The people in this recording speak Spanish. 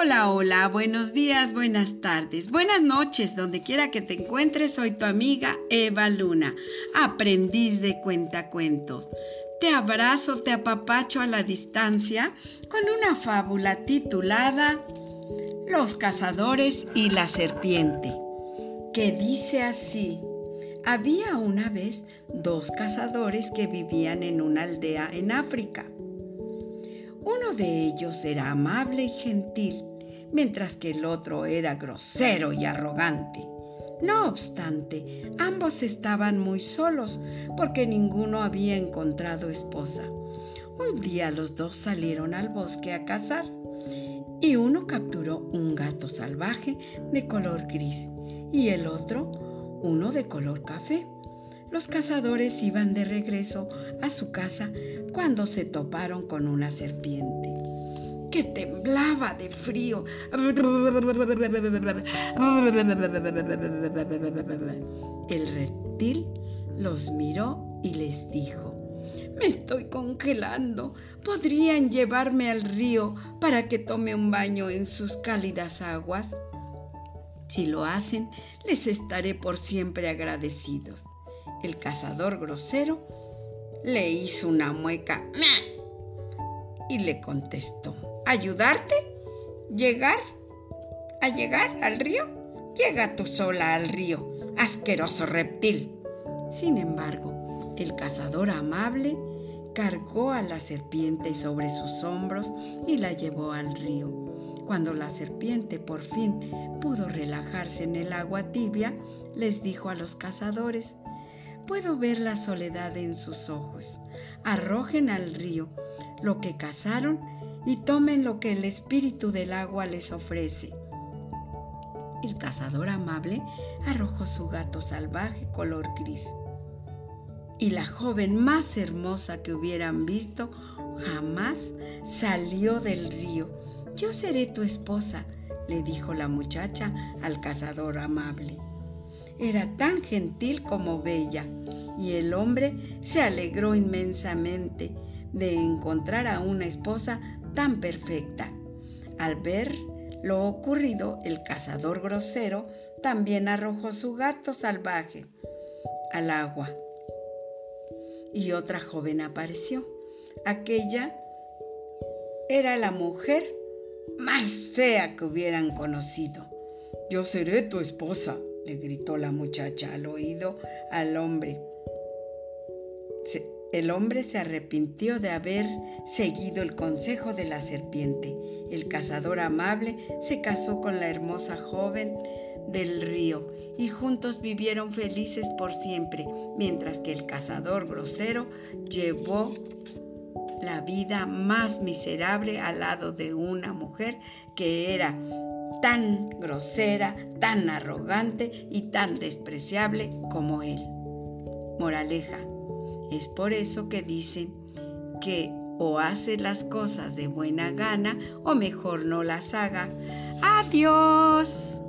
Hola, hola, buenos días, buenas tardes, buenas noches, donde quiera que te encuentres, soy tu amiga Eva Luna, aprendiz de cuentacuentos. Te abrazo, te apapacho a la distancia con una fábula titulada Los cazadores y la serpiente, que dice así. Había una vez dos cazadores que vivían en una aldea en África. Uno de ellos era amable y gentil, mientras que el otro era grosero y arrogante. No obstante, ambos estaban muy solos porque ninguno había encontrado esposa. Un día los dos salieron al bosque a cazar y uno capturó un gato salvaje de color gris y el otro uno de color café. Los cazadores iban de regreso a su casa cuando se toparon con una serpiente que temblaba de frío. El reptil los miró y les dijo, me estoy congelando. ¿Podrían llevarme al río para que tome un baño en sus cálidas aguas? Si lo hacen, les estaré por siempre agradecidos. El cazador grosero le hizo una mueca y le contestó, ¿ayudarte? ¿Llegar? ¿A llegar al río? Llega tú sola al río, asqueroso reptil. Sin embargo, el cazador amable cargó a la serpiente sobre sus hombros y la llevó al río. Cuando la serpiente por fin pudo relajarse en el agua tibia, les dijo a los cazadores, Puedo ver la soledad en sus ojos. Arrojen al río lo que cazaron y tomen lo que el espíritu del agua les ofrece. El cazador amable arrojó su gato salvaje color gris. Y la joven más hermosa que hubieran visto jamás salió del río. Yo seré tu esposa, le dijo la muchacha al cazador amable era tan gentil como bella, y el hombre se alegró inmensamente de encontrar a una esposa tan perfecta. Al ver lo ocurrido, el cazador grosero también arrojó su gato salvaje al agua. Y otra joven apareció. Aquella era la mujer más fea que hubieran conocido. Yo seré tu esposa, le gritó la muchacha al oído al hombre. El hombre se arrepintió de haber seguido el consejo de la serpiente. El cazador amable se casó con la hermosa joven del río y juntos vivieron felices por siempre, mientras que el cazador grosero llevó la vida más miserable al lado de una mujer que era tan grosera, tan arrogante y tan despreciable como él. Moraleja, es por eso que dicen que o hace las cosas de buena gana o mejor no las haga. Adiós.